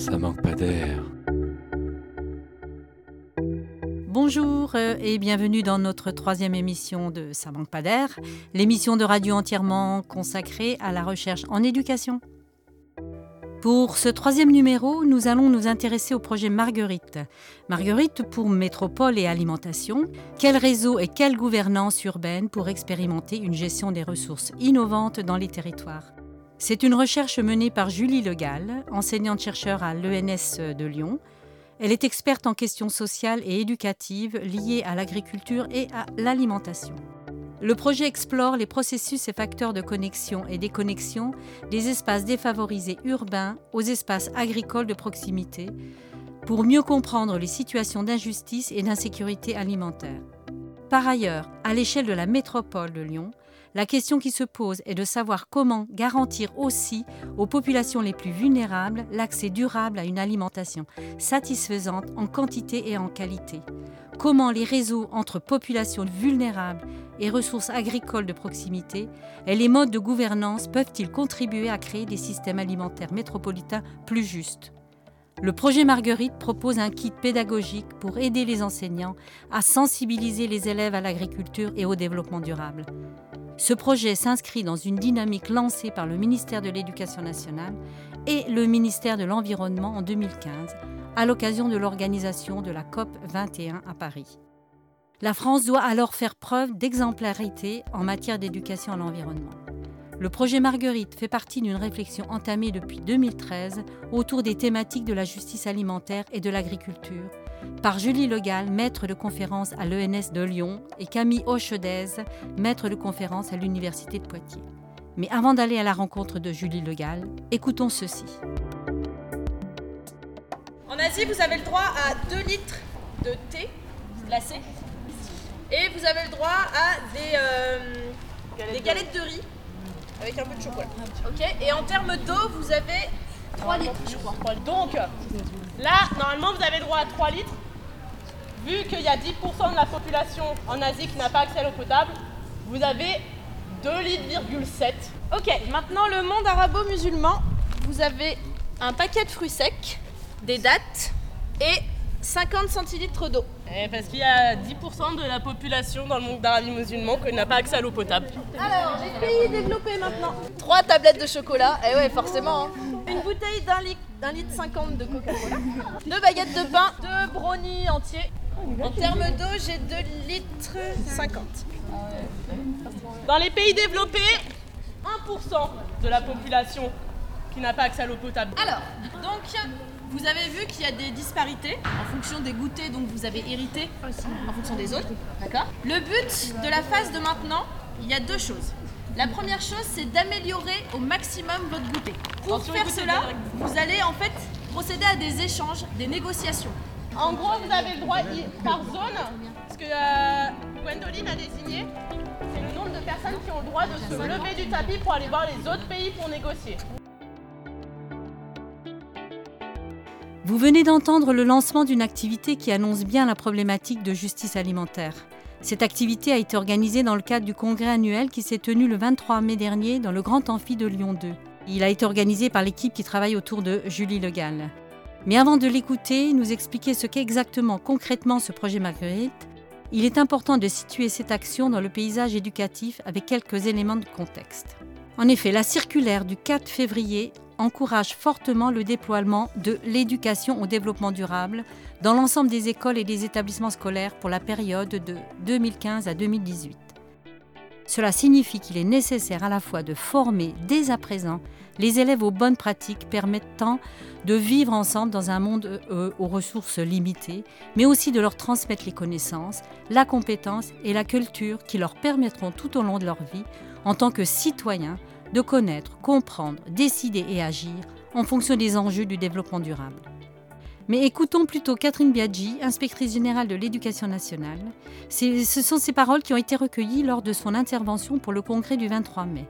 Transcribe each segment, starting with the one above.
Ça manque pas d'air. Bonjour euh, et bienvenue dans notre troisième émission de Ça manque pas d'air, l'émission de radio entièrement consacrée à la recherche en éducation. Pour ce troisième numéro, nous allons nous intéresser au projet Marguerite. Marguerite pour métropole et alimentation. Quel réseau et quelle gouvernance urbaine pour expérimenter une gestion des ressources innovantes dans les territoires? C'est une recherche menée par Julie Legal, enseignante-chercheur à l'ENS de Lyon. Elle est experte en questions sociales et éducatives liées à l'agriculture et à l'alimentation. Le projet explore les processus et facteurs de connexion et déconnexion des espaces défavorisés urbains aux espaces agricoles de proximité pour mieux comprendre les situations d'injustice et d'insécurité alimentaire. Par ailleurs, à l'échelle de la métropole de Lyon, la question qui se pose est de savoir comment garantir aussi aux populations les plus vulnérables l'accès durable à une alimentation satisfaisante en quantité et en qualité. Comment les réseaux entre populations vulnérables et ressources agricoles de proximité et les modes de gouvernance peuvent-ils contribuer à créer des systèmes alimentaires métropolitains plus justes? Le projet Marguerite propose un kit pédagogique pour aider les enseignants à sensibiliser les élèves à l'agriculture et au développement durable. Ce projet s'inscrit dans une dynamique lancée par le ministère de l'Éducation nationale et le ministère de l'Environnement en 2015 à l'occasion de l'organisation de la COP 21 à Paris. La France doit alors faire preuve d'exemplarité en matière d'éducation à l'environnement. Le projet Marguerite fait partie d'une réflexion entamée depuis 2013 autour des thématiques de la justice alimentaire et de l'agriculture par Julie Legal, maître de conférence à l'ENS de Lyon, et Camille Hochedez, maître de conférence à l'Université de Poitiers. Mais avant d'aller à la rencontre de Julie Legal, écoutons ceci. En Asie, vous avez le droit à 2 litres de thé glacé. Et vous avez le droit à des, euh, des galettes de riz avec un peu de chocolat. Ok Et en termes d'eau, vous avez 3 litres. Donc, là, normalement, vous avez droit à 3 litres. Vu qu'il y a 10% de la population en Asie qui n'a pas accès à l'eau potable, vous avez 2 litres, 7. Ok, maintenant le monde arabo-musulman, vous avez un paquet de fruits secs, des dattes et 50 centilitres d'eau. Eh, parce qu'il y a 10% de la population dans le monde d'Arabie musulman qui n'a pas accès à l'eau potable. Alors, les pays développés maintenant. 3 tablettes de chocolat, et ouais, forcément. hein. Une bouteille d'un litre, d'un litre 50 de Coca-Cola. Deux baguettes de pain, deux brownies entiers. En termes d'eau, j'ai 2 litres 50. Dans les pays développés, 1% de la population qui n'a pas accès à l'eau potable. Alors, donc, vous avez vu qu'il y a des disparités en fonction des goûters dont vous avez hérité en fonction des zones. D'accord? Le but de la phase de maintenant, il y a deux choses. La première chose, c'est d'améliorer au maximum votre goûter. Pour Attention, faire cela, vous allez en fait procéder à des échanges, des négociations. En gros, vous avez le droit par zone, ce que euh, Gwendoline a désigné, c'est le nombre de personnes qui ont le droit de se lever du tapis pour aller voir les autres pays pour négocier. Vous venez d'entendre le lancement d'une activité qui annonce bien la problématique de justice alimentaire. Cette activité a été organisée dans le cadre du congrès annuel qui s'est tenu le 23 mai dernier dans le Grand Amphi de Lyon 2. Il a été organisé par l'équipe qui travaille autour de Julie Legal. Mais avant de l'écouter, nous expliquer ce qu'est exactement concrètement ce projet Marguerite, il est important de situer cette action dans le paysage éducatif avec quelques éléments de contexte. En effet, la circulaire du 4 février encourage fortement le déploiement de l'éducation au développement durable dans l'ensemble des écoles et des établissements scolaires pour la période de 2015 à 2018. Cela signifie qu'il est nécessaire à la fois de former dès à présent les élèves aux bonnes pratiques permettant de vivre ensemble dans un monde euh, aux ressources limitées, mais aussi de leur transmettre les connaissances, la compétence et la culture qui leur permettront tout au long de leur vie, en tant que citoyens, de connaître, comprendre, décider et agir en fonction des enjeux du développement durable. Mais écoutons plutôt Catherine Biaggi, inspectrice générale de l'éducation nationale. Ce sont ces paroles qui ont été recueillies lors de son intervention pour le congrès du 23 mai.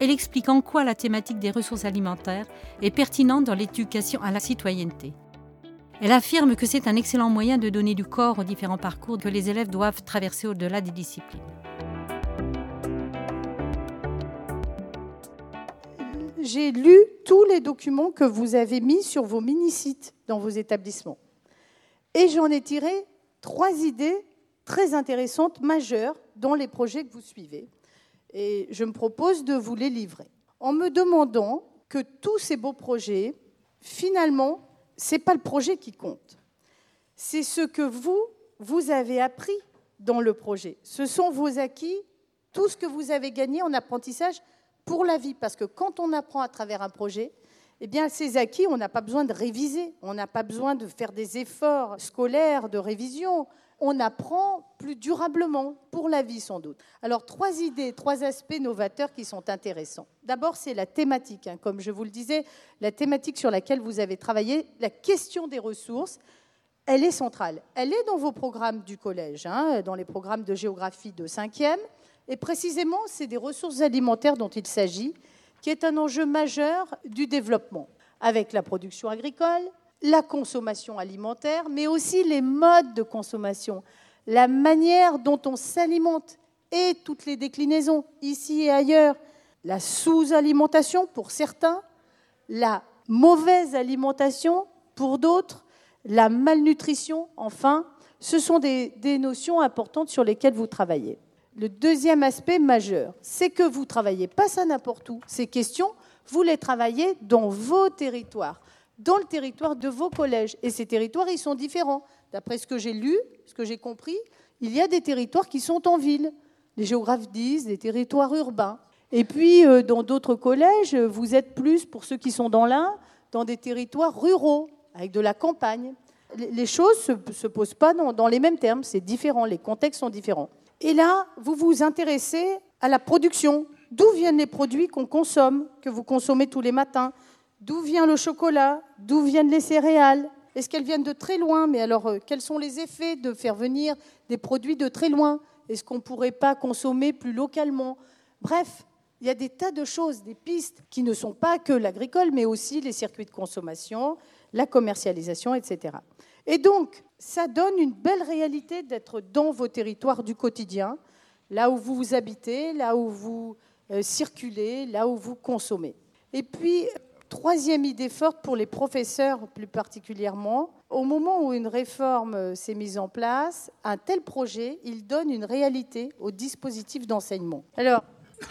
Elle explique en quoi la thématique des ressources alimentaires est pertinente dans l'éducation à la citoyenneté. Elle affirme que c'est un excellent moyen de donner du corps aux différents parcours que les élèves doivent traverser au-delà des disciplines. J'ai lu tous les documents que vous avez mis sur vos mini-sites dans vos établissements. Et j'en ai tiré trois idées très intéressantes, majeures, dans les projets que vous suivez. Et je me propose de vous les livrer. En me demandant que tous ces beaux projets, finalement, ce n'est pas le projet qui compte. C'est ce que vous, vous avez appris dans le projet. Ce sont vos acquis, tout ce que vous avez gagné en apprentissage pour la vie. Parce que quand on apprend à travers un projet, eh bien, ces acquis, on n'a pas besoin de réviser, on n'a pas besoin de faire des efforts scolaires de révision. On apprend plus durablement pour la vie, sans doute. Alors, trois idées, trois aspects novateurs qui sont intéressants. D'abord, c'est la thématique. Hein. Comme je vous le disais, la thématique sur laquelle vous avez travaillé, la question des ressources, elle est centrale. Elle est dans vos programmes du collège, hein, dans les programmes de géographie de 5e. Et précisément, c'est des ressources alimentaires dont il s'agit, qui est un enjeu majeur du développement, avec la production agricole, la consommation alimentaire, mais aussi les modes de consommation, la manière dont on s'alimente et toutes les déclinaisons, ici et ailleurs, la sous-alimentation pour certains, la mauvaise alimentation pour d'autres, la malnutrition, enfin, ce sont des, des notions importantes sur lesquelles vous travaillez. Le deuxième aspect majeur, c'est que vous ne travaillez pas ça n'importe où. Ces questions, vous les travaillez dans vos territoires, dans le territoire de vos collèges. Et ces territoires, ils sont différents. D'après ce que j'ai lu, ce que j'ai compris, il y a des territoires qui sont en ville. Les géographes disent des territoires urbains. Et puis, euh, dans d'autres collèges, vous êtes plus, pour ceux qui sont dans l'un, dans des territoires ruraux, avec de la campagne. Les choses ne se, posent pas dans les mêmes termes, c'est différent, les contextes sont différents. Et là, vous vous intéressez à la production. D'où viennent les produits qu'on consomme, que vous consommez tous les matins? D'où vient le chocolat? D'où viennent les céréales? Est-ce qu'elles viennent de très loin? Mais alors, euh, quels sont les effets de faire venir des produits de très loin? Est-ce qu'on ne pourrait pas consommer plus localement? Bref, il y a des tas de choses, des pistes qui ne sont pas que l'agricole, mais aussi les circuits de consommation, la commercialisation, etc. Et donc, ça donne une belle réalité d'être dans vos territoires du quotidien, là où vous habitez, là où vous euh, circulez, là où vous consommez. Et puis, troisième idée forte pour les professeurs plus particulièrement, au moment où une réforme euh, s'est mise en place, un tel projet, il donne une réalité au dispositif d'enseignement. Alors,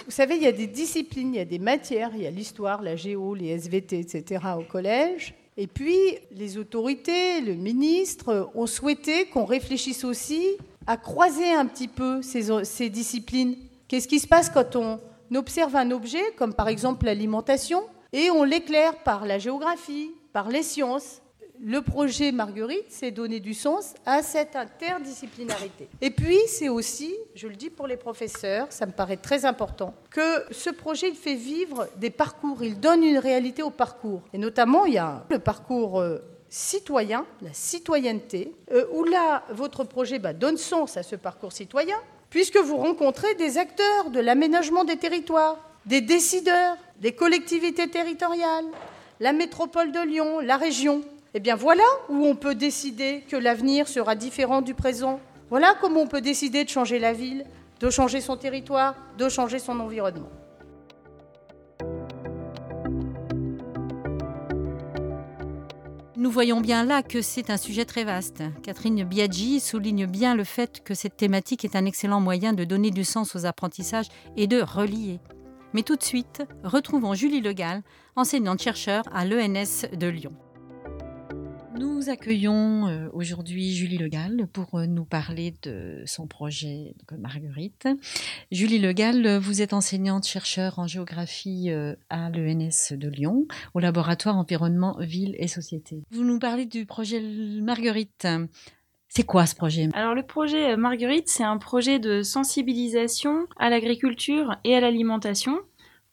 vous savez, il y a des disciplines, il y a des matières, il y a l'histoire, la géo, les SVT, etc. au collège. Et puis, les autorités, le ministre ont souhaité qu'on réfléchisse aussi à croiser un petit peu ces, disciplines. Qu'est-ce qui se passe quand on observe un objet, comme par exemple l'alimentation, et on l'éclaire par la géographie, par les sciences? Le projet Marguerite, c'est donner du sens à cette interdisciplinarité. Et puis, c'est aussi, je le dis pour les professeurs, ça me paraît très important, que ce projet, il fait vivre des parcours, il donne une réalité au parcours. Et notamment, il y a le parcours euh, citoyen, la citoyenneté, euh, où là, votre projet bah, donne sens à ce parcours citoyen, puisque vous rencontrez des acteurs de l'aménagement des territoires, des décideurs, des collectivités territoriales, la métropole de Lyon, la région. Eh bien voilà où on peut décider que l'avenir sera différent du présent. Voilà comment on peut décider de changer la ville, de changer son territoire, de changer son environnement. Nous voyons bien là que c'est un sujet très vaste. Catherine Biaggi souligne bien le fait que cette thématique est un excellent moyen de donner du sens aux apprentissages et de relier. Mais tout de suite, retrouvons Julie Legal, enseignante-chercheur à l'ENS de Lyon. Nous accueillons euh, aujourd'hui Julie Legal pour euh, nous parler de son projet Marguerite. Julie Legal, vous êtes enseignante-chercheur en géographie euh, à l'ENS de Lyon, au laboratoire environnement, ville et société. Vous nous parlez du projet Marguerite. C'est quoi ce projet? Alors le projet Marguerite, c'est un projet de sensibilisation à l'agriculture et à l'alimentation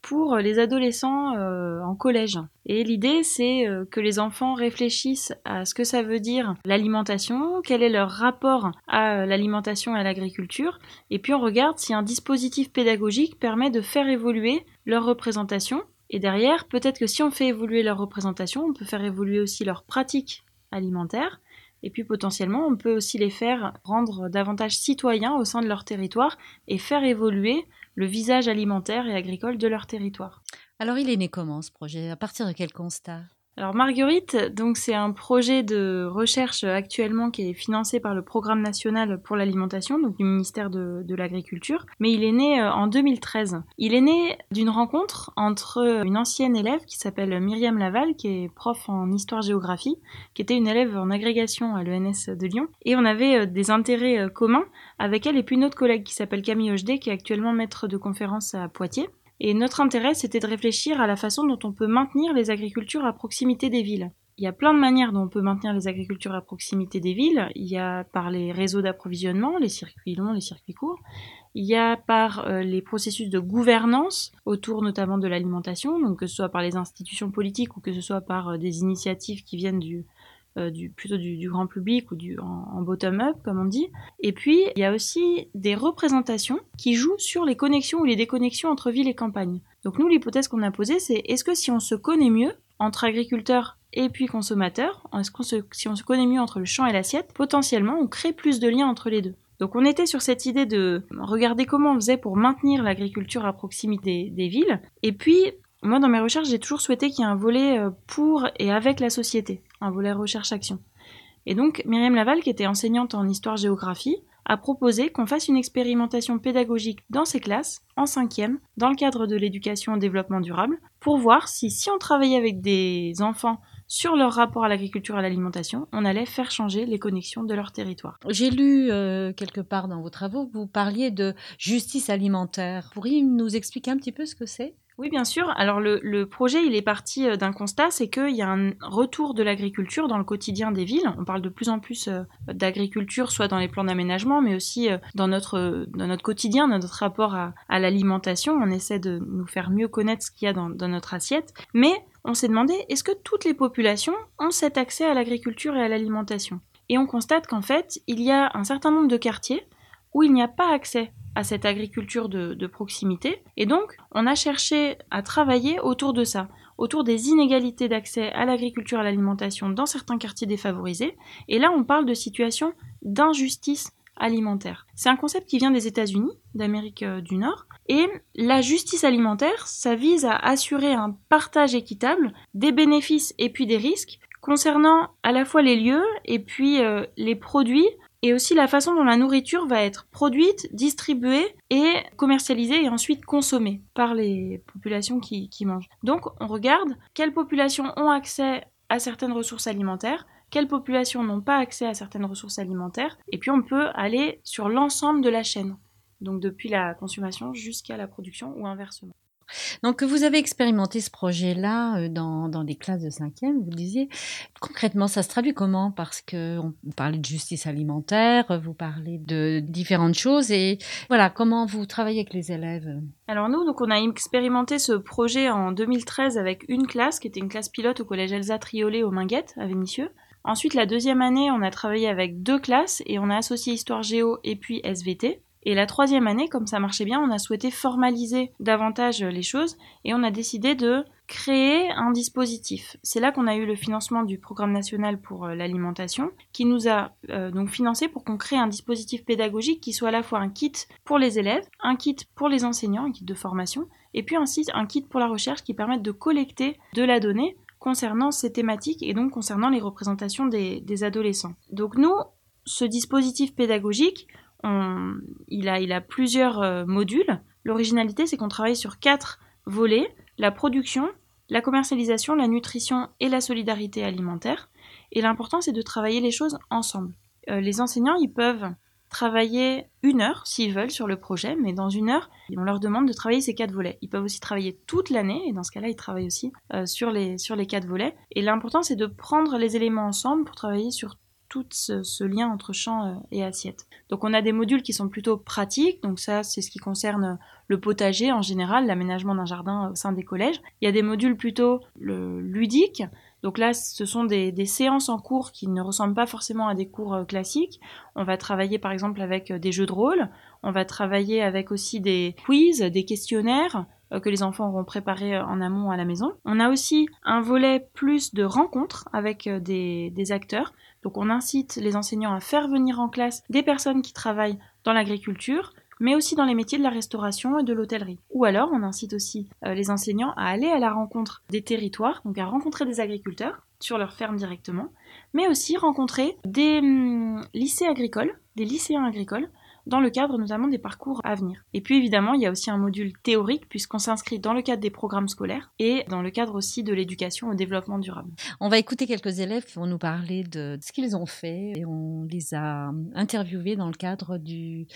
pour les adolescents euh, en collège. Et l'idée, c'est euh, que les enfants réfléchissent à ce que ça veut dire l'alimentation, quel est leur rapport à euh, l'alimentation et à l'agriculture, et puis on regarde si un dispositif pédagogique permet de faire évoluer leur représentation. Et derrière, peut-être que si on fait évoluer leur représentation, on peut faire évoluer aussi leur pratique alimentaire. Et puis potentiellement, on peut aussi les faire rendre davantage citoyens au sein de leur territoire et faire évoluer le visage alimentaire et agricole de leur territoire. Alors il est né comment ce projet? À partir de quel constat? Alors Marguerite, donc c'est un projet de recherche actuellement qui est financé par le Programme national pour l'alimentation, donc du ministère de, l'Agriculture, mais il est né euh, en 2013. Il est né d'une rencontre entre une ancienne élève qui s'appelle Myriam Laval, qui est prof en histoire-géographie, qui était une élève en agrégation à l'ENS de Lyon, et on avait euh, des intérêts euh, communs avec elle et puis une autre collègue qui s'appelle Camille Hochdé, qui est actuellement maître de conférence à Poitiers. Et notre intérêt, c'était de réfléchir à la façon dont on peut maintenir les agricultures à proximité des villes. Il y a plein de manières dont on peut maintenir les agricultures à proximité des villes. Il y a par les réseaux d'approvisionnement, les circuits longs, les circuits courts. Il y a par euh, les processus de gouvernance autour notamment de l'alimentation, donc que ce soit par les institutions politiques ou que ce soit par euh, des initiatives qui viennent du, euh, du, plutôt du, grand public ou du, en, bottom-up, comme on dit. Et puis, il y a aussi des représentations qui jouent sur les connexions ou les déconnexions entre ville et campagne. Donc nous, l'hypothèse qu'on a posée, c'est est-ce que si on se connaît mieux entre agriculteurs et puis consommateurs, est-ce qu'on se, si on se connaît mieux entre le champ et l'assiette, potentiellement on crée plus de liens entre les deux? Donc on était sur cette idée de regarder comment on faisait pour maintenir l'agriculture à proximité des villes, et puis moi, dans mes recherches, j'ai toujours souhaité qu'il y ait un volet euh, pour et avec la société, un volet recherche-action. Et donc, Myriam Laval, qui était enseignante en histoire-géographie, a proposé qu'on fasse une expérimentation pédagogique dans ses classes, en cinquième, dans le cadre de l'éducation au développement durable, pour voir si, si on travaillait avec des enfants sur leur rapport à l'agriculture et à l'alimentation, on allait faire changer les connexions de leur territoire. J'ai lu euh, quelque part dans vos travaux vous parliez de justice alimentaire. Pourriez-vous nous expliquer un petit peu ce que c'est? Oui, bien sûr. Alors le, projet, il est parti euh, d'un constat, c'est qu'il y a un retour de l'agriculture dans le quotidien des villes. On parle de plus en plus euh, d'agriculture, soit dans les plans d'aménagement, mais aussi euh, dans notre, dans notre quotidien, dans notre rapport à, l'alimentation. On essaie de nous faire mieux connaître ce qu'il y a dans, dans notre assiette. Mais on s'est demandé, est-ce que toutes les populations ont cet accès à l'agriculture et à l'alimentation? Et on constate qu'en fait, il y a un certain nombre de quartiers où il n'y a pas accès à cette agriculture de, proximité. Et donc, on a cherché à travailler autour de ça, autour des inégalités d'accès à l'agriculture à l'alimentation dans certains quartiers défavorisés. Et là, on parle de situations d'injustice alimentaire. C'est un concept qui vient des États-Unis, d'Amérique euh, du Nord. Et la justice alimentaire, ça vise à assurer un partage équitable des bénéfices et puis des risques concernant à la fois les lieux et puis euh, les produits et aussi la façon dont la nourriture va être produite, distribuée et commercialisée et ensuite consommée par les populations qui, mangent. Donc on regarde quelles populations ont accès à certaines ressources alimentaires, quelles populations n'ont pas accès à certaines ressources alimentaires, et puis on peut aller sur l'ensemble de la chaîne, donc depuis la consommation jusqu'à la production ou inversement. Donc, vous avez expérimenté ce projet-là euh, dans, des classes de cinquième, vous disiez. Concrètement, ça se traduit comment? Parce que vous parlez de justice alimentaire, vous parlez de différentes choses. Et voilà, comment vous travaillez avec les élèves? Alors nous, donc on a expérimenté ce projet en 2013 avec une classe, qui était une classe pilote au collège Elsa Triolet au Minguette, à Vénissieux. Ensuite, la deuxième année, on a travaillé avec deux classes et on a associé Histoire Géo et puis SVT. Et la troisième année, comme ça marchait bien, on a souhaité formaliser davantage les choses et on a décidé de créer un dispositif. C'est là qu'on a eu le financement du programme national pour euh, l'alimentation qui nous a euh, donc financé pour qu'on crée un dispositif pédagogique qui soit à la fois un kit pour les élèves, un kit pour les enseignants, un kit de formation et puis ainsi un kit pour la recherche qui permette de collecter de la donnée concernant ces thématiques et donc concernant les représentations des adolescents. Donc nous, ce dispositif pédagogique, il, a, plusieurs euh, modules. L'originalité, c'est qu'on travaille sur quatre volets la production, la commercialisation, la nutrition et la solidarité alimentaire. Et l'important, c'est de travailler les choses ensemble. Euh, les enseignants, ils peuvent travailler une heure s'ils veulent sur le projet, mais dans une heure, on leur demande de travailler ces quatre volets. Ils peuvent aussi travailler toute l'année, et dans ce cas-là, ils travaillent aussi euh, sur, les, sur les quatre volets. Et l'important, c'est de prendre les éléments ensemble pour travailler sur tout ce, lien entre champ euh, et assiette. Donc on a des modules qui sont plutôt pratiques, donc ça c'est ce qui concerne le potager en général, l'aménagement d'un jardin au sein des collèges. Il y a des modules plutôt ludiques, donc là ce sont des, séances en cours qui ne ressemblent pas forcément à des cours euh, classiques. On va travailler par exemple avec euh, des jeux de rôle, on va travailler avec aussi des quiz, des questionnaires, que les enfants auront préparés en amont à la maison. On a aussi un volet plus de rencontres avec des acteurs. Donc on incite les enseignants à faire venir en classe des personnes qui travaillent dans l'agriculture mais aussi dans les métiers de la restauration et de l'hôtellerie. Ou alors, on incite aussi euh, les enseignants à aller à la rencontre des territoires, donc à rencontrer des agriculteurs sur leur ferme directement, mais aussi rencontrer des hum, lycées agricoles, des lycéens agricoles, dans le cadre notamment des parcours à venir. Et puis évidemment, il y a aussi un module théorique puisqu'on s'inscrit dans le cadre des programmes scolaires et dans le cadre aussi de l'éducation au développement durable. On va écouter quelques élèves qui vont nous parler de ce qu'ils ont fait et on les a interviewés dans le cadre du,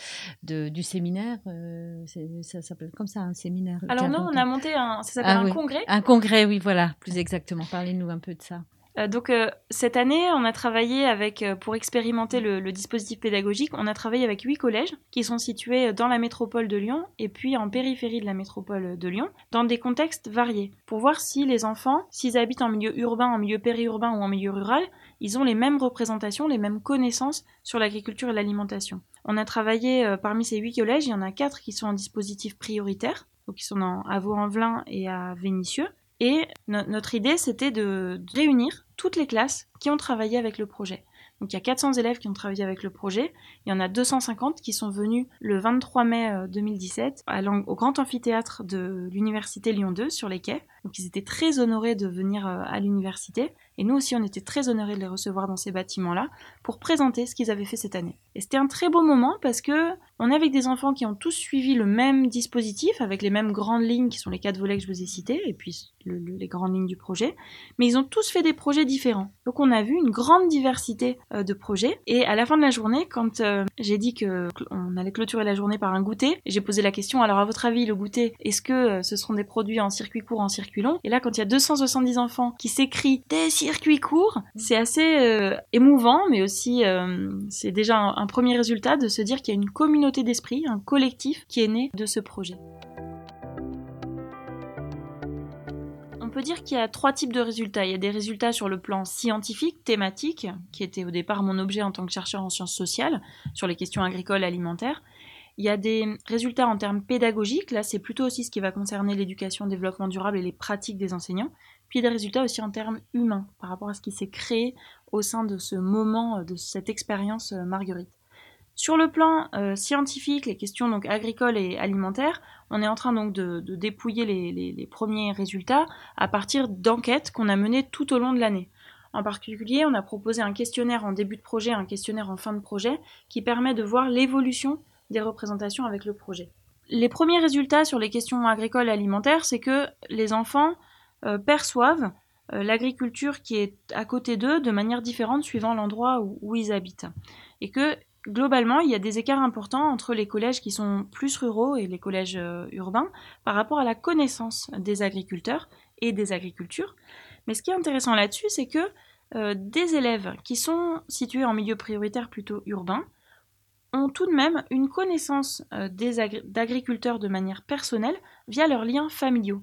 du séminaire. Euh, ça s'appelle comme ça, un séminaire. Alors non, on a monté un, ça s'appelle ah un congrès. Un congrès, oui, voilà, plus exactement. Parlez-nous un peu de ça. Euh, donc euh, cette année, on a travaillé avec, euh, pour expérimenter le, dispositif pédagogique, on a travaillé avec huit collèges qui sont situés dans la métropole de Lyon et puis en périphérie de la métropole de Lyon, dans des contextes variés, pour voir si les enfants, s'ils habitent en milieu urbain, en milieu périurbain ou en milieu rural, ils ont les mêmes représentations, les mêmes connaissances sur l'agriculture et l'alimentation. On a travaillé parmi ces huit collèges, il y en a quatre qui sont en dispositif prioritaire, donc qui sont à Vaux-en-Velin et à Vénissieux. Et notre idée, c'était de réunir toutes les classes qui ont travaillé avec le projet. Donc il y a 400 élèves qui ont travaillé avec le projet. Il y en a 250 qui sont venus le 23 mai 2017 euh, au grand amphithéâtre de l'université Lyon 2 sur les quais. Donc ils étaient très honorés de venir euh, à l'université. Et nous aussi, on était très honorés de les recevoir dans ces bâtiments-là pour présenter ce qu'ils avaient fait cette année. Et c'était un très beau moment parce que on est avec des enfants qui ont tous suivi le même dispositif avec les mêmes grandes lignes qui sont les quatre volets que je vous ai cités et puis les grandes lignes du projet. Mais ils ont tous fait des projets différents. Donc on a vu une grande diversité euh, de projets. Et à la fin de la journée, quand euh, j'ai dit que on allait clôturer la journée par un goûter, j'ai posé la question alors à votre avis le goûter, est-ce que euh, ce seront des produits en circuit court, en circuit long? Et là, quand il y a 270 enfants qui s'écrient des circuit court, c'est assez euh, émouvant, mais aussi euh, c'est déjà un, premier résultat de se dire qu'il y a une communauté d'esprit, un collectif qui est né de ce projet. On peut dire qu'il y a trois types de résultats. Il y a des résultats sur le plan scientifique, thématique, qui était au départ mon objet en tant que chercheur en sciences sociales, sur les questions agricoles alimentaires. Il y a des résultats en termes pédagogiques, là c'est plutôt aussi ce qui va concerner l'éducation, le développement durable et les pratiques des enseignants puis des résultats aussi en termes humains par rapport à ce qui s'est créé au sein de ce moment, euh, de cette expérience euh, Marguerite. Sur le plan euh, scientifique, les questions donc agricoles et alimentaires, on est en train donc de, dépouiller les, premiers résultats à partir d'enquêtes qu'on a menées tout au long de l'année. En particulier, on a proposé un questionnaire en début de projet, un questionnaire en fin de projet, qui permet de voir l'évolution des représentations avec le projet. Les premiers résultats sur les questions agricoles et alimentaires, c'est que les enfants perçoivent euh, l'agriculture qui est à côté d'eux de manière différente suivant l'endroit où, ils habitent. Et que globalement, il y a des écarts importants entre les collèges qui sont plus ruraux et les collèges euh, urbains par rapport à la connaissance des agriculteurs et des agricultures. Mais ce qui est intéressant là-dessus, c'est que des élèves qui sont situés en milieu prioritaire plutôt urbain ont tout de même une connaissance d'agriculteurs de manière personnelle via leurs liens familiaux.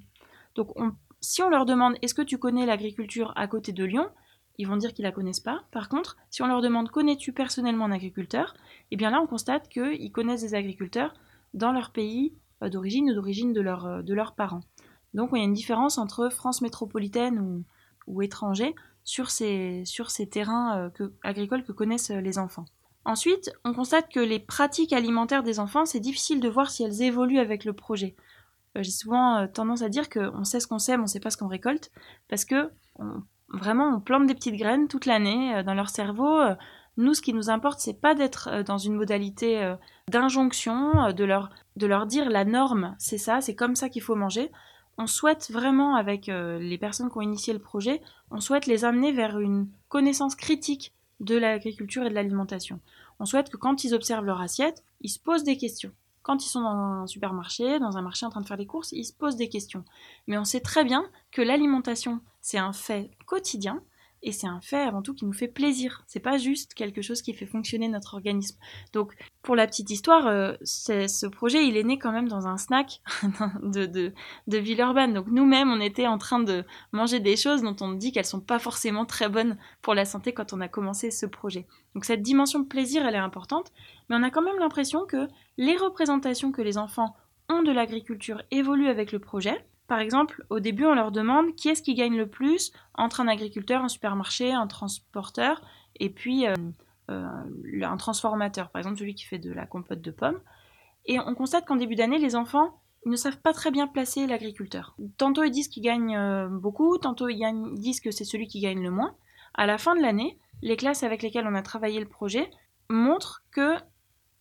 Donc on si on leur demande est-ce que tu connais l'agriculture à côté de Lyon, ils vont dire qu'ils la connaissent pas. Par contre, si on leur demande connais-tu personnellement un agriculteur, eh bien là on constate qu'ils connaissent des agriculteurs dans leur pays euh, d'origine ou d'origine de, euh, de leurs parents. Donc il y a une différence entre France métropolitaine ou, ou étranger sur ces, terrains euh, agricoles que connaissent les enfants. Ensuite, on constate que les pratiques alimentaires des enfants, c'est difficile de voir si elles évoluent avec le projet. Euh, j'ai souvent euh, tendance à dire qu'on sait ce qu'on sème, on ne sait pas ce qu'on récolte, parce que vraiment on plante des petites graines toute l'année euh, dans leur cerveau. Nous, ce qui nous importe, c'est pas d'être dans une modalité d'injonction, de leur, de leur dire la norme, c'est ça, c'est comme ça qu'il faut manger. On souhaite vraiment, avec les personnes qui ont initié le projet, on souhaite les amener vers une connaissance critique de l'agriculture et de l'alimentation. On souhaite que quand ils observent leur assiette, ils se posent des questions. Quand ils sont dans un supermarché, dans un marché en train de faire des courses, ils se posent des questions. Mais on sait très bien que l'alimentation, c'est un fait quotidien et c'est un fait avant tout qui nous fait plaisir. C'est pas juste quelque chose qui fait fonctionner notre organisme. Donc, pour la petite histoire, euh, ce projet, il est né quand même dans un snack de, de, Villeurbanne. Donc, nous-mêmes, on était en train de manger des choses dont on dit qu'elles sont pas forcément très bonnes pour la santé quand on a commencé ce projet. Donc, cette dimension de plaisir, elle est importante, mais on a quand même l'impression que les représentations que les enfants ont de l'agriculture évoluent avec le projet. Par exemple, au début, on leur demande qui est-ce qui gagne le plus entre un agriculteur, un supermarché, un transporteur et puis euh, euh, un transformateur, par exemple celui qui fait de la compote de pommes. Et on constate qu'en début d'année, les enfants ne savent pas très bien placer l'agriculteur. Tantôt ils disent qu'ils gagnent euh, beaucoup, tantôt ils disent que c'est celui qui gagne le moins. À la fin de l'année, les classes avec lesquelles on a travaillé le projet montrent que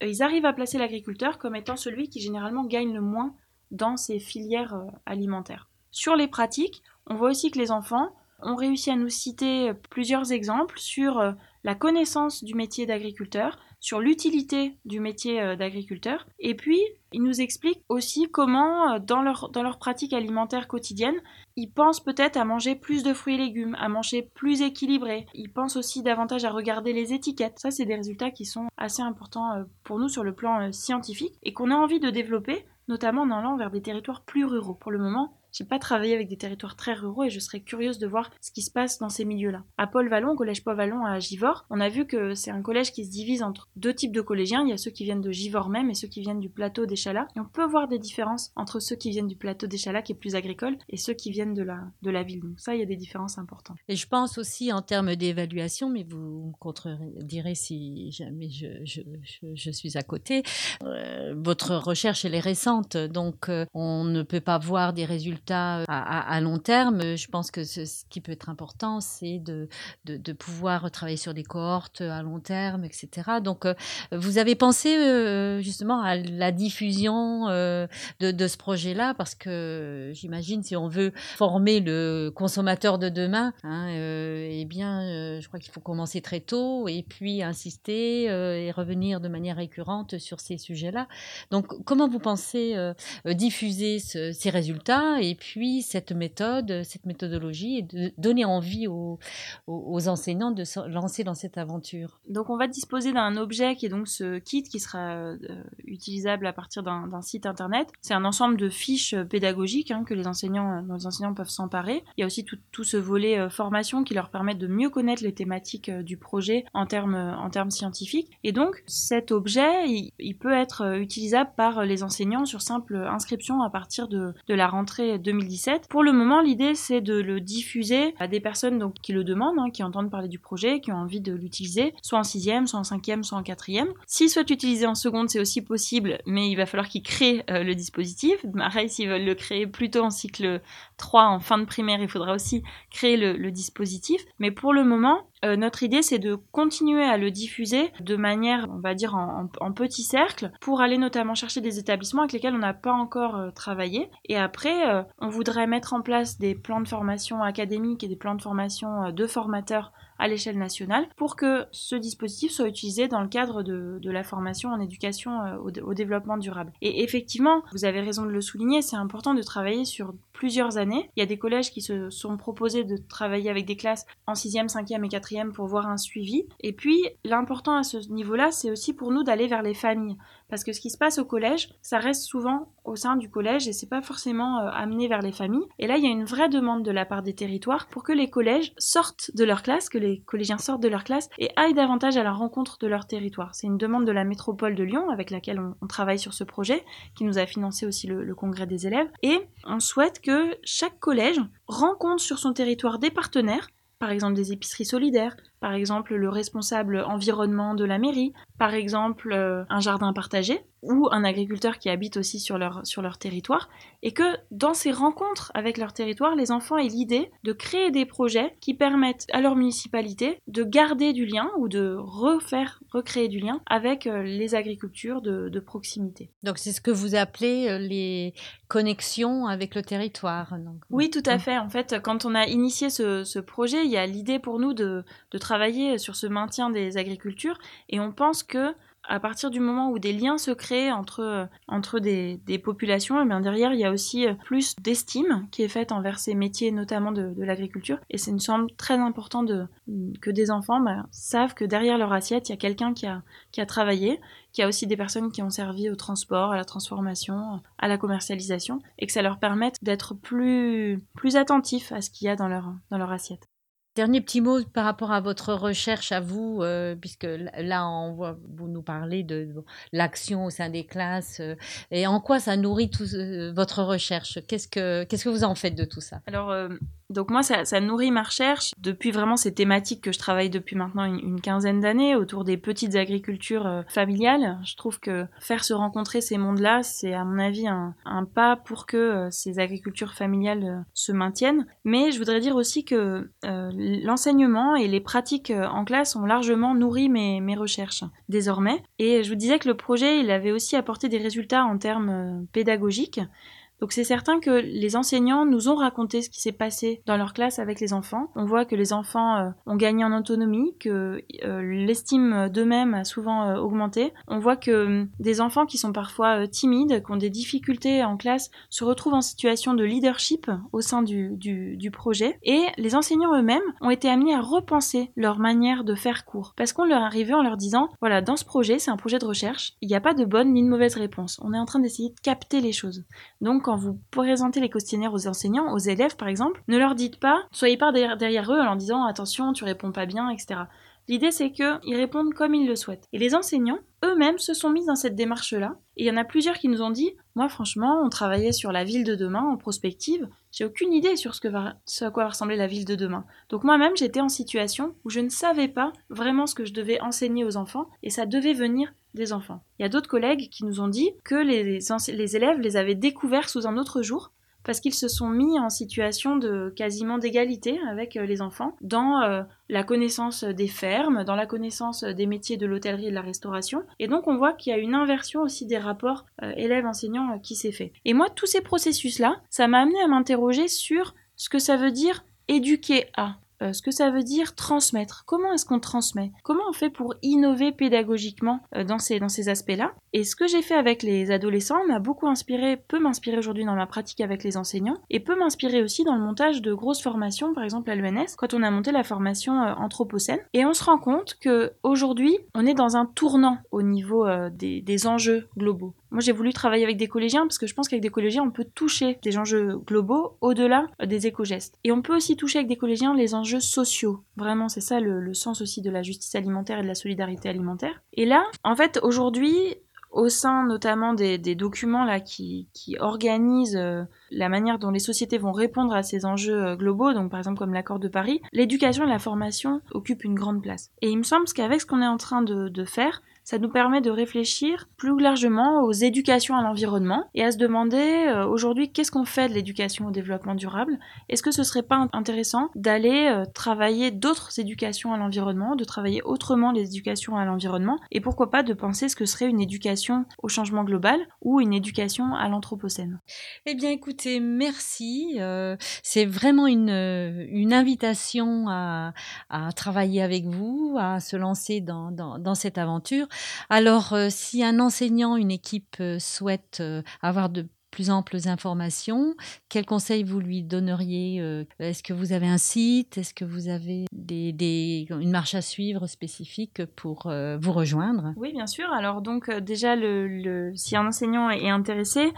ils arrivent à placer l'agriculteur comme étant celui qui généralement gagne le moins dans ces filières euh, alimentaires. Sur les pratiques, on voit aussi que les enfants ont réussi à nous citer plusieurs exemples sur euh, la connaissance du métier d'agriculteur, sur l'utilité du métier d'agriculteur, et puis ils nous expliquent aussi comment, dans leur, dans leur pratique alimentaire quotidienne, ils pensent peut-être à manger plus de fruits et légumes, à manger plus équilibré. Ils pensent aussi davantage à regarder les étiquettes. Ça, c'est des résultats qui sont assez importants euh, pour nous sur le plan euh, scientifique et qu'on a envie de développer, notamment en allant vers des territoires plus ruraux. Pour le moment, j'ai pas travaillé avec des territoires très ruraux et je serais curieuse de voir ce qui se passe dans ces milieux-là. À Paul Vallon, au collège Paul Vallon à Givors, on a vu que c'est un collège qui se divise entre deux types de collégiens. Il y a ceux qui viennent de Givors même et ceux qui viennent du plateau des Chalas. Et on peut voir des différences entre ceux qui viennent du plateau des Chalas, qui est plus agricole, et ceux qui viennent de la, de la ville. Donc ça, il y a des différences importantes. Et je pense aussi en termes d'évaluation, mais vous me contredirez si jamais je, je, je, suis à côté. Euh, votre recherche, elle est récente, donc euh, on ne peut pas voir des résultats euh, à, long terme. Je pense que ce, qui peut être important, c'est de, pouvoir travailler sur des cohortes à long terme, etc. Donc, euh, vous avez pensé euh, justement à la diffusion euh, de, ce projet-là, parce que j'imagine si on veut former le consommateur de demain, hein, eh bien, je crois qu'il faut commencer très tôt et puis insister et revenir de manière récurrente sur ces sujets-là. Donc, comment vous pensez diffuser ce, ces résultats et puis cette méthode, cette méthodologie et de donner envie aux, aux, enseignants de se lancer dans cette aventure. Donc on va disposer d'un objet qui est donc ce kit qui sera euh, utilisable à partir d'un site internet. C'est un ensemble de fiches pédagogiques hein, que les enseignants, dont les enseignants peuvent s'emparer. Il y a aussi tout, ce volet euh, formation qui leur permet de mieux connaître les thématiques euh, du projet en termes, en termes scientifiques. Et donc cet objet, il, il, peut être utilisable par les enseignants sur simple inscription à partir de, de la rentrée 2017 pour le moment, l'idée c'est de le diffuser à des personnes qui le demandent, hein, qui entendent parler du projet, qui ont envie de l'utiliser, soit en sixième, soit en cinquième, soit en quatrième. S'ils souhaitent l'utiliser en seconde, c'est aussi possible, mais il va falloir qu'ils créent euh, le dispositif. Pareil, s'ils veulent le créer plutôt en cycle 3, en fin de primaire, il faudra aussi créer le dispositif. Mais pour le moment, euh, notre idée, c'est de continuer à le diffuser de manière, on va dire, en, petits cercles, pour aller notamment chercher des établissements avec lesquels on n'a pas encore euh, travaillé. Et après, euh, on voudrait mettre en place des plans de formation académiques et des plans de formation de formateurs à l'échelle nationale pour que ce dispositif soit utilisé dans le cadre de, de la formation en éducation euh, au, au, développement durable. Et effectivement, vous avez raison de le souligner, c'est important de travailler sur plusieurs années. Il y a des collèges qui se sont proposés de travailler avec des classes en 6e, 5e et 4e pour voir un suivi. Et puis, l'important à ce niveau-là, c'est aussi pour nous d'aller vers les familles. Parce que ce qui se passe au collège, ça reste souvent au sein du collège et c'est pas forcément euh, amené vers les familles. Et là, il y a une vraie demande de la part des territoires pour que les collèges sortent de leur classe, que les collégiens sortent de leur classe et aillent davantage à la rencontre de leur territoire. C'est une demande de la métropole de Lyon avec laquelle on, travaille sur ce projet, qui nous a financé aussi le, le congrès des élèves. Et on souhaite que chaque collège rencontre sur son territoire des partenaires par exemple des épiceries solidaires, par exemple le responsable environnement de la mairie, par exemple euh, un jardin partagé ou un agriculteur qui habite aussi sur leur, sur leur territoire, et que dans ces rencontres avec leur territoire, les enfants aient l'idée de créer des projets qui permettent à leur municipalité de garder du lien ou de refaire, recréer du lien avec euh, les agricultures de, de proximité. Donc c'est ce que vous appelez euh, les connexions avec le territoire. Donc. Oui, tout à fait. En fait, quand on a initié ce, ce projet, il y a l'idée pour nous de, de travailler sur ce maintien des agricultures, et on pense que à partir du moment où des liens se créent entre, entre des, populations, et eh bien derrière, il y a aussi plus d'estime qui est faite envers ces métiers, notamment de, l'agriculture. Et c'est une somme très important que des enfants bah, savent que derrière leur assiette, il y a quelqu'un qui a, qui a travaillé, qu'il y a aussi des personnes qui ont servi au transport, à la transformation, à la commercialisation, et que ça leur permette d'être plus, plus attentifs à ce qu'il y a dans leur, dans leur assiette. Dernier petit mot par rapport à votre recherche à vous, euh, puisque là, on voit, vous nous parlez de, l'action au sein des classes, euh, et en quoi ça nourrit tout, euh, votre recherche? Qu'est-ce que vous en faites de tout ça? Donc moi, ça, nourrit ma recherche depuis vraiment ces thématiques que je travaille depuis maintenant une, quinzaine d'années autour des petites agricultures euh, familiales. Je trouve que faire se rencontrer ces mondes-là, c'est à mon avis un, un, pas pour que euh, ces agricultures familiales euh, se maintiennent. Mais je voudrais dire aussi que l'enseignement et les pratiques en classe ont largement nourri mes, mes, recherches désormais. Et je vous disais que le projet, il avait aussi apporté des résultats en termes pédagogiques. Donc c'est certain que les enseignants nous ont raconté ce qui s'est passé dans leur classe avec les enfants. On voit que les enfants euh, ont gagné en autonomie, que euh, l'estime d'eux-mêmes a souvent euh, augmenté. On voit que hum, des enfants qui sont parfois timides, qui ont des difficultés en classe, se retrouvent en situation de leadership au sein du, du, projet. Et les enseignants eux-mêmes ont été amenés à repenser leur manière de faire cours. Parce qu'on leur arrivait en leur disant, voilà, dans ce projet, c'est un projet de recherche, il n'y a pas de bonne ni de mauvaise réponse. On est en train d'essayer de capter les choses. Donc quand vous présentez les questionnaires aux enseignants, aux élèves par exemple, ne leur dites pas, soyez pas derrière, eux en leur disant attention, tu réponds pas bien, etc. L'idée c'est qu'ils répondent comme ils le souhaitent. Et les enseignants, eux-mêmes, se sont mis dans cette démarche-là. Et il y en a plusieurs qui nous ont dit, moi franchement, on travaillait sur la ville de demain en prospective, j'ai aucune idée sur ce, que va, ce à quoi va ressembler la ville de demain. Donc moi-même, j'étais en situation où je ne savais pas vraiment ce que je devais enseigner aux enfants, et ça devait venir des enfants. Il y a d'autres collègues qui nous ont dit que les, élèves les avaient découverts sous un autre jour parce qu'ils se sont mis en situation de quasiment d'égalité avec euh, les enfants dans euh, la connaissance des fermes, dans la connaissance des métiers de l'hôtellerie et de la restauration. Et donc on voit qu'il y a une inversion aussi des rapports euh, élèves-enseignants qui s'est fait. Et moi, tous ces processus-là, ça m'a amené à m'interroger sur ce que ça veut dire éduquer à. Euh, ce que ça veut dire transmettre. Comment est-ce qu'on transmet? Comment on fait pour innover pédagogiquement euh, dans ces, aspects-là? Et ce que j'ai fait avec les adolescents m'a beaucoup inspiré, peut m'inspirer aujourd'hui dans ma pratique avec les enseignants, et peut m'inspirer aussi dans le montage de grosses formations, par exemple à l'ENS, quand on a monté la formation euh, Anthropocène. Et on se rend compte que aujourd'hui, on est dans un tournant au niveau des enjeux globaux. Moi, j'ai voulu travailler avec des collégiens parce que je pense qu'avec des collégiens, on peut toucher des enjeux globaux au-delà des éco-gestes. Et on peut aussi toucher avec des collégiens les enjeux sociaux. Vraiment, c'est ça le, sens aussi de la justice alimentaire et de la solidarité alimentaire. Et là, en fait, aujourd'hui, au sein notamment des, documents là qui, organisent euh, la manière dont les sociétés vont répondre à ces enjeux euh, globaux, donc par exemple comme l'accord de Paris, l'éducation et la formation occupent une grande place. Et il me semble qu'avec ce qu'on est en train de faire, ça nous permet de réfléchir plus largement aux éducations à l'environnement et à se demander euh, aujourd'hui qu'est-ce qu'on fait de l'éducation au développement durable? Est-ce que ce serait pas intéressant d'aller euh, travailler d'autres éducations à l'environnement, de travailler autrement les éducations à l'environnement et pourquoi pas de penser ce que serait une éducation au changement global ou une éducation à l'anthropocène? Eh bien écoutez, merci. Euh, c'est vraiment une, une invitation à, à, travailler avec vous, à se lancer dans, dans, dans cette aventure. Alors, euh, si un enseignant, une équipe euh, souhaite euh, avoir de plus amples informations. Quels conseils vous lui donneriez euh, Est-ce que vous avez un site Est-ce que vous avez une marche à suivre spécifique pour euh, vous rejoindre? Oui, bien sûr. Alors donc euh, déjà, si un enseignant est intéressé,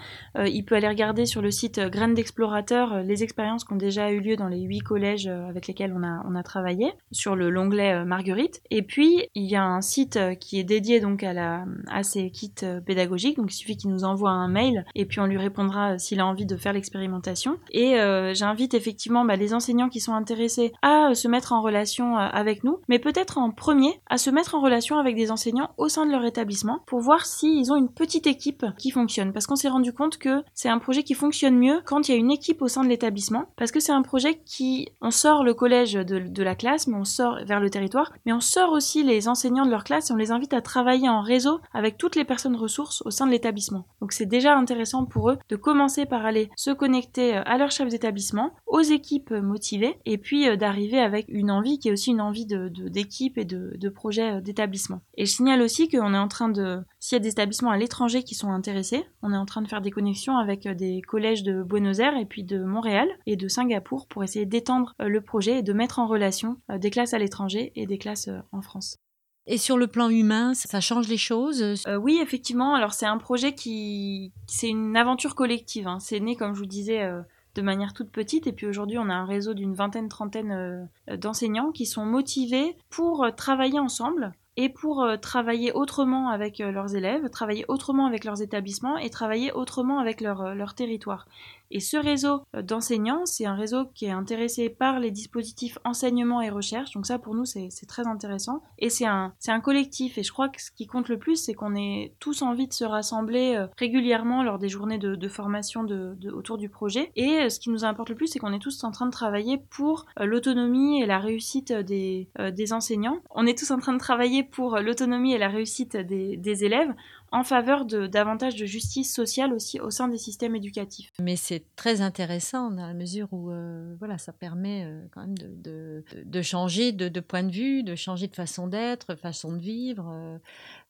il peut aller regarder sur le site Graines d'explorateurs les expériences qui ont déjà eu lieu dans les huit collèges avec lesquels on a, travaillé sur le l'onglet Marguerite. Et puis il y a un site qui est dédié donc à, à ces kits pédagogiques. Donc il suffit qu'il nous envoie un mail et puis on lui répondra euh, s'il a envie de faire l'expérimentation. Et euh, j'invite effectivement bah, les enseignants qui sont intéressés à euh, se mettre en relation avec nous, mais peut-être en premier à se mettre en relation avec des enseignants au sein de leur établissement pour voir s'ils ont une petite équipe qui fonctionne. Parce qu'on s'est rendu compte que c'est un projet qui fonctionne mieux quand il y a une équipe au sein de l'établissement, parce que c'est un projet qui, on sort le collège de la classe, mais on sort vers le territoire, mais on sort aussi les enseignants de leur classe et on les invite à travailler en réseau avec toutes les personnes ressources au sein de l'établissement. Donc c'est déjà intéressant pour eux de commencer par aller se connecter euh, à leurs chefs d'établissement, aux équipes motivées, et puis euh, d'arriver avec une envie qui est aussi une envie d'équipe et de, de projet euh, d'établissement. Et je signale aussi qu'on est en train de, s'il y a des établissements à l'étranger qui sont intéressés, on est en train de faire des connexions avec des collèges de Buenos Aires et puis de Montréal et de Singapour pour essayer d'étendre le projet et de mettre en relation des classes à l'étranger et des classes en France. Et sur le plan humain, ça change les choses? Euh, Oui, effectivement. Alors c'est un projet qui, c'est une aventure collective. Hein. C'est né, comme je vous disais, euh, de manière toute petite. Et puis aujourd'hui, on a un réseau d'une vingtaine, trentaine euh, d'enseignants qui sont motivés pour travailler ensemble et pour travailler autrement avec leurs élèves, travailler autrement avec leurs établissements et travailler autrement avec leur, leur territoire. Et ce réseau d'enseignants, c'est un réseau qui est intéressé par les dispositifs enseignement et recherche. Donc ça, pour nous, c'est très intéressant. Et c'est un, collectif. Et je crois que ce qui compte le plus, c'est qu'on ait tous envie de se rassembler euh, régulièrement lors des journées de, formation autour du projet. Et euh, ce qui nous importe le plus, c'est qu'on est tous en train de travailler pour euh, l'autonomie et la réussite des, enseignants. On est tous en train de travailler pour l'autonomie et la réussite des élèves en faveur de davantage de justice sociale aussi au sein des systèmes éducatifs. Mais c'est très intéressant dans la mesure où euh, voilà, ça permet euh, quand même de, de, changer de, point de vue, de changer de façon d'être, façon de vivre.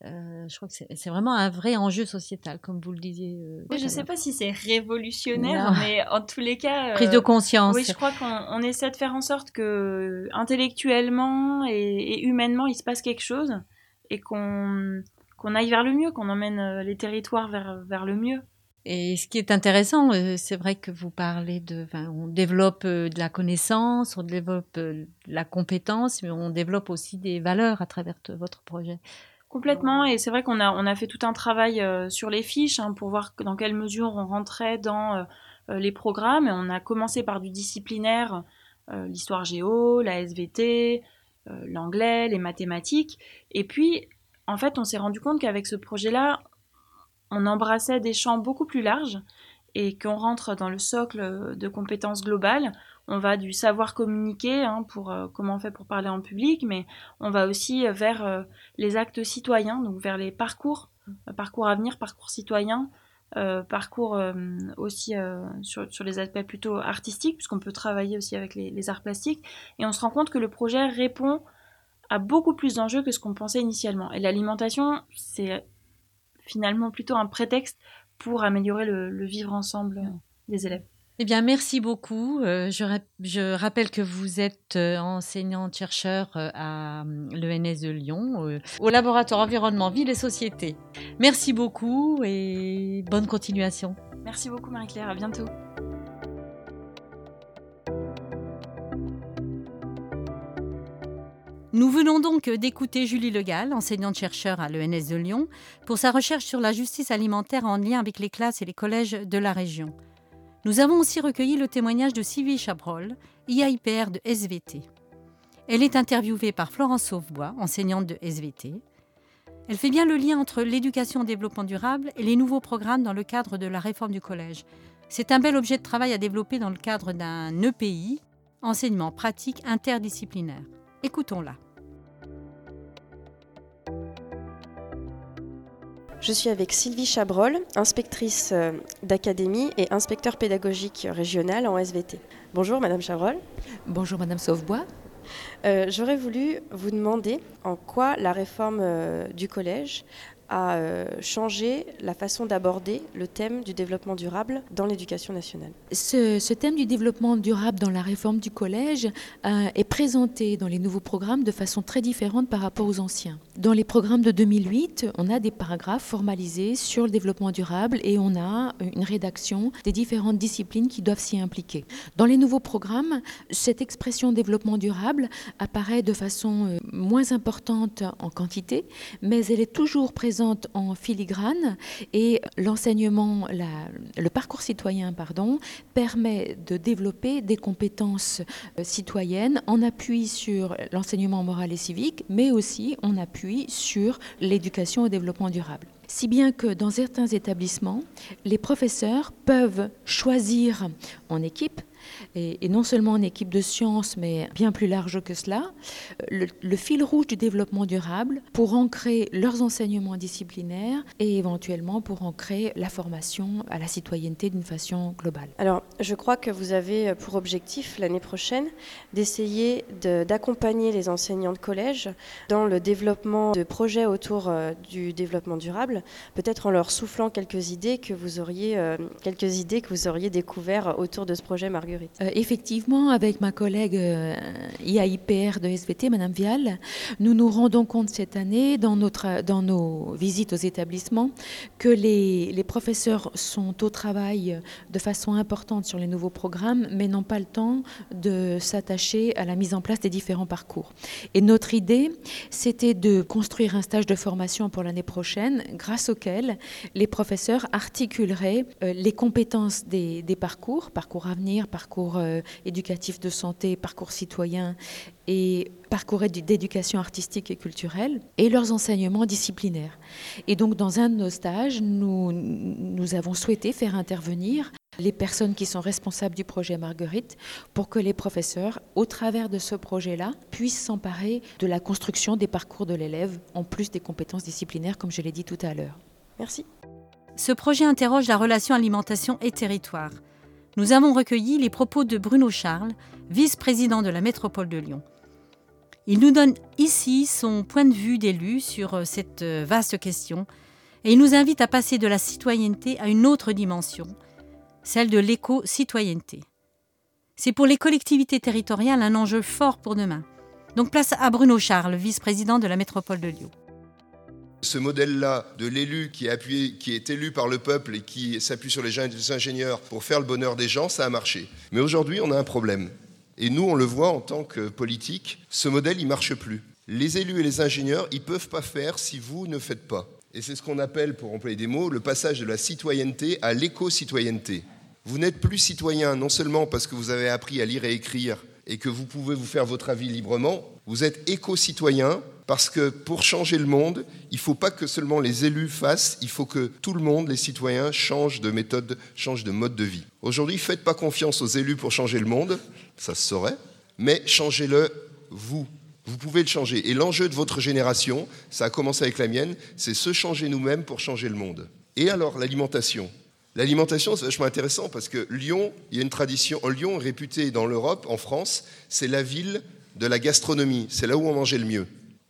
Euh, je crois que c'est vraiment un vrai enjeu sociétal, comme vous le disiez. je ne sais pas si c'est révolutionnaire, mais en tous les cas... Prise de conscience. Oui, je crois qu'on essaie de faire en sorte que intellectuellement et, et humainement, il se passe quelque chose et qu'on qu'on aille vers le mieux, qu'on emmène euh, les territoires vers, vers le mieux. Et ce qui est intéressant, euh, c'est vrai que vous parlez de, on développe euh, de la connaissance, on développe de la compétence, mais on développe aussi des valeurs à travers votre projet. Complètement, et c'est vrai qu'on a, on a fait tout un travail sur les fiches hein, pour voir dans quelle mesure on rentrait dans les programmes. Et on a commencé par du disciplinaire, l'histoire géo, la SVT, l'anglais, les mathématiques. Et puis, en fait, on s'est rendu compte qu'avec ce projet-là, on embrassait des champs beaucoup plus larges et qu'on rentre dans le socle de compétences globales. On va du savoir communiquer hein, pour euh, comment on fait pour parler en public, mais on va aussi vers euh, les actes citoyens, donc vers les parcours, euh, parcours à venir, parcours citoyens, parcours aussi sur, les aspects plutôt artistiques, puisqu'on peut travailler aussi avec les arts plastiques. Et on se rend compte que le projet répond a beaucoup plus d'enjeux que ce qu'on pensait initialement. Et l'alimentation, c'est finalement plutôt un prétexte pour améliorer le, vivre ensemble des élèves. Eh bien, merci beaucoup. Euh, je, rappelle que vous êtes euh, enseignante-chercheur euh, à l'ENS de Lyon, au laboratoire environnement, ville et société. Merci beaucoup et bonne continuation. Merci beaucoup Marie-Claire, à bientôt. Nous venons donc d'écouter Julie Legal, enseignante-chercheur à l'ENS de Lyon, pour sa recherche sur la justice alimentaire en lien avec les classes et les collèges de la région. Nous avons aussi recueilli le témoignage de Sylvie Chabrol, IAIPR de SVT. Elle est interviewée par Florence Sauvebois, enseignante de SVT. Elle fait bien le lien entre l'éducation au développement durable et les nouveaux programmes dans le cadre de la réforme du collège. C'est un bel objet de travail à développer dans le cadre d'un EPI, enseignement pratique interdisciplinaire. Écoutons-la. Je suis avec Sylvie Chabrol, inspectrice euh, d'académie et inspecteur pédagogique régional en SVT. Bonjour Madame Chabrol. Bonjour Madame Sauvebois. Euh, j'aurais voulu vous demander en quoi la réforme euh, du collège a euh, changé la façon d'aborder le thème du développement durable dans l'éducation nationale. Ce, thème du développement durable dans la réforme du collège euh, est présenté dans les nouveaux programmes de façon très différente par rapport aux anciens. Dans les programmes de 2008, on a des paragraphes formalisés sur le développement durable et on a une rédaction des différentes disciplines qui doivent s'y impliquer. Dans les nouveaux programmes, cette expression développement durable apparaît de façon euh, moins importante en quantité, mais elle est toujours présente en filigrane et l'enseignement, le parcours citoyen, pardon, permet de développer des compétences euh, citoyennes en appui sur l'enseignement moral et civique, mais aussi en appui sur l'éducation au développement durable. Si bien que dans certains établissements, les professeurs peuvent choisir en équipe et, non seulement en équipe de sciences, mais bien plus large que cela, le, fil rouge du développement durable pour ancrer leurs enseignements disciplinaires et éventuellement pour ancrer la formation à la citoyenneté d'une façon globale. Alors, je crois que vous avez pour objectif l'année prochaine d'essayer d'accompagner les enseignants de collège dans le développement de projets autour euh, du développement durable, peut-être en leur soufflant quelques idées que vous auriez, euh, quelques idées que vous auriez découvertes autour de ce projet Marguerite Marguerite. Euh, effectivement, avec ma collègue euh, IAIPR de SVT, Madame Vial, nous nous rendons compte cette année, dans, notre, dans nos visites aux établissements, que les, les professeurs sont au travail de façon importante sur les nouveaux programmes, mais n'ont pas le temps de s'attacher à la mise en place des différents parcours. Et notre idée, c'était de construire un stage de formation pour l'année prochaine, grâce auquel les professeurs articuleraient euh, les compétences des, des parcours, parcours avenir, parcours euh, éducatif de santé, parcours citoyen et parcours d'éducation artistique et culturelle, et leurs enseignements disciplinaires. Et donc, dans un de nos stages, nous avons souhaité faire intervenir les personnes qui sont responsables du projet Marguerite pour que les professeurs, au travers de ce projet-là, puissent s'emparer de la construction des parcours de l'élève, en plus des compétences disciplinaires, comme je l'ai dit tout à l'heure. Merci. Ce projet interroge la relation alimentation et territoire. Nous avons recueilli les propos de Bruno Charles, vice-président de la métropole de Lyon. Il nous donne ici son point de vue d'élu sur cette vaste question et il nous invite à passer de la citoyenneté à une autre dimension, celle de l'éco-citoyenneté. C'est pour les collectivités territoriales un enjeu fort pour demain. Donc place à Bruno Charles, vice-président de la métropole de Lyon. Ce modèle-là de l'élu qui, qui, est élu par le peuple et qui s'appuie sur les ingénieurs pour faire le bonheur des gens, ça a marché. Mais aujourd'hui, on a un problème. Et nous, on le voit en tant que politique, ce modèle, il marche plus. Les élus et les ingénieurs, ils peuvent pas faire si vous ne faites pas. Et c'est ce qu'on appelle, pour employer des mots, le passage de la citoyenneté à l'éco-citoyenneté. Vous n'êtes plus citoyen non seulement parce que vous avez appris à lire et écrire et que vous pouvez vous faire votre avis librement, vous êtes éco-citoyen parce que pour changer le monde, il ne faut pas que seulement les élus fassent, il faut que tout le monde, les citoyens, changent de méthode, changent de mode de vie. Aujourd'hui, faites pas confiance aux élus pour changer le monde, ça se saurait, mais changez-le vous. Vous pouvez le changer. Et l'enjeu de votre génération, ça a commencé avec la mienne, c'est se changer nous-mêmes pour changer le monde. Et alors, l'alimentation L'alimentation, c'est vachement intéressant parce que Lyon, il y a une tradition. Lyon est réputé dans l'Europe, en France, c'est la ville de la gastronomie. C'est là où on mangeait le mieux.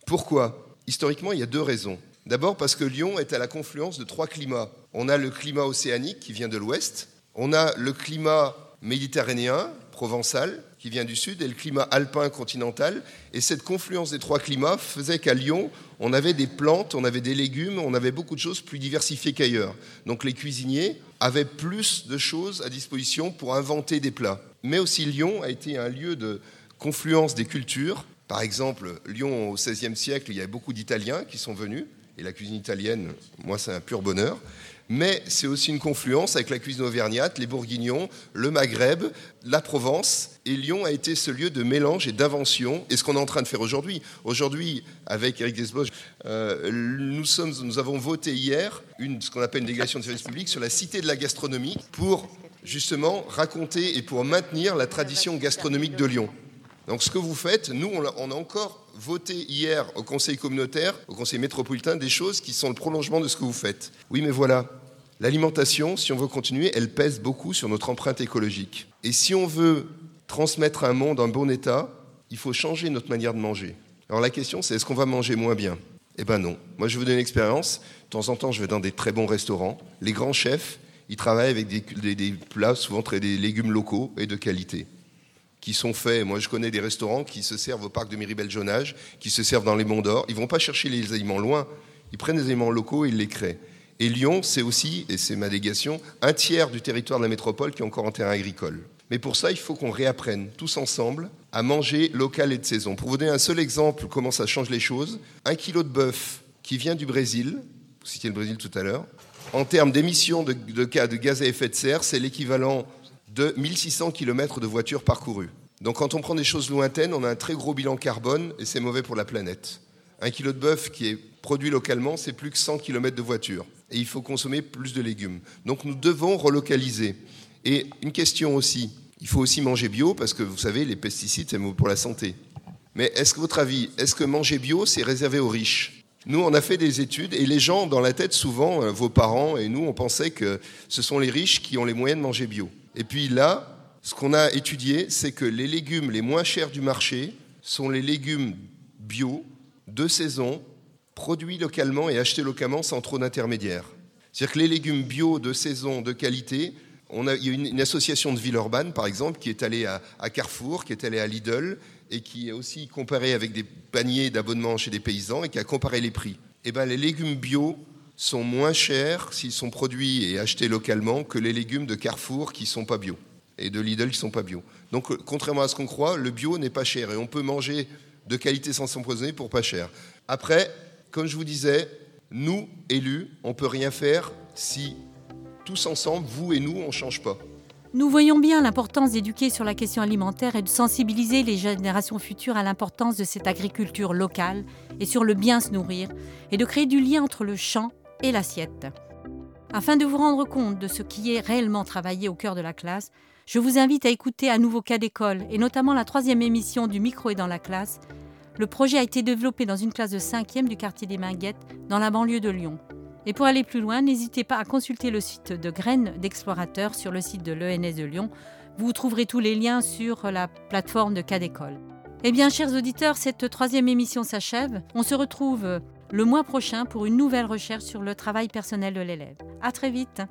Pourquoi? Historiquement, il y a deux raisons. D'abord parce que Lyon est à la confluence de trois climats. On a le climat océanique qui vient de l'ouest, on a le climat méditerranéen, provençal, qui vient du sud, et le climat alpin continental. Et cette confluence des trois climats faisait qu'à Lyon, on avait des plantes, on avait des légumes, on avait beaucoup de choses plus diversifiées qu'ailleurs. Donc les cuisiniers avaient plus de choses à disposition pour inventer des plats. Mais aussi Lyon a été un lieu de confluence des cultures. Par exemple, Lyon au XVIe siècle, il y avait beaucoup d'Italiens qui sont venus, et la cuisine italienne, moi, c'est un pur bonheur mais c'est aussi une confluence avec la cuisine auvergnate, les Bourguignons, le Maghreb, la Provence. Et Lyon a été ce lieu de mélange et d'invention. Et ce qu'on est en train de faire aujourd'hui, aujourd'hui, avec Eric Desbosch, euh, nous, avons voté hier une, ce qu'on appelle une délégation de service public sur la cité de la gastronomie pour justement raconter et pour maintenir la tradition gastronomique de Lyon. Donc ce que vous faites, nous, on a, encore voté hier au Conseil communautaire, au Conseil métropolitain, des choses qui sont le prolongement de ce que vous faites. Oui, mais voilà, l'alimentation, si on veut continuer, elle pèse beaucoup sur notre empreinte écologique. Et si on veut transmettre un monde en bon état, il faut changer notre manière de manger. Alors la question, c'est est-ce qu'on va manger moins bien? Eh bien non. Moi, je vous donne une expérience. De temps en temps, je vais dans des très bons restaurants. Les grands chefs, ils travaillent avec des, des plats, souvent très des légumes locaux et de qualité qui sont faits. Moi, je connais des restaurants qui se servent au parc de Miribel-Jonage, qui se servent dans les Monts d'Or. Ils vont pas chercher les aliments loin. Ils prennent des aliments locaux et ils les créent. Et Lyon, c'est aussi, et c'est ma délégation, un tiers du territoire de la métropole qui est encore en terrain agricole. Mais pour ça, il faut qu'on réapprenne tous ensemble à manger local et de saison. Pour vous donner un seul exemple comment ça change les choses, un kilo de bœuf qui vient du Brésil, vous citiez le Brésil tout à l'heure, en termes d'émissions de, gaz à effet de serre, c'est l'équivalent de 1600 km de voitures parcourues. Donc quand on prend des choses lointaines, on a un très gros bilan carbone et c'est mauvais pour la planète. Un kilo de bœuf qui est produit localement, c'est plus que 100 km de voiture. Et il faut consommer plus de légumes. Donc nous devons relocaliser. Et une question aussi, il faut aussi manger bio parce que vous savez, les pesticides, c'est mauvais pour la santé. Mais est-ce que votre avis, est-ce que manger bio, c'est réservé aux riches? Nous, on a fait des études et les gens, dans la tête, souvent, euh, vos parents et nous, on pensait que ce sont les riches qui ont les moyens de manger bio. Et puis là, ce qu'on a étudié, c'est que les légumes les moins chers du marché sont les légumes bio, de saison, produits localement et achetés localement sans trop d'intermédiaires. C'est-à-dire que les légumes bio de saison, de qualité, On a, il y a une, une association de Villeurbanne, par exemple, qui est allée à, Carrefour, qui est allée à Lidl, et qui a aussi comparé avec des paniers d'abonnement chez des paysans, et qui a comparé les prix. Eh ben, les légumes bio sont moins chers s'ils sont produits et achetés localement que les légumes de Carrefour qui sont pas bio et de Lidl qui sont pas bio. Donc, euh, contrairement à ce qu'on croit, le bio n'est pas cher et on peut manger de qualité sans s'empoisonner pour pas cher. Après, comme je vous disais, nous, élus, on peut rien faire si tous ensemble, vous et nous, on change pas. Nous voyons bien l'importance d'éduquer sur la question alimentaire et de sensibiliser les générations futures à l'importance de cette agriculture locale et sur le bien se nourrir et de créer du lien entre le champ et l'assiette. Afin de vous rendre compte de ce qui est réellement travaillé au cœur de la classe, je vous invite à écouter à nouveau cas d'école et notamment la troisième émission du micro est dans la classe. Le projet a été développé dans une classe de 5e du quartier des Minguettes dans la banlieue de Lyon. Et pour aller plus loin, n'hésitez pas à consulter le site de Graines d'Explorateurs sur le site de l'ENS de Lyon. Vous trouverez tous les liens sur la plateforme de cas d'école. Eh bien, chers auditeurs, cette troisième émission s'achève. On se retrouve le mois prochain pour une nouvelle recherche sur le travail personnel de l'élève. À très vite.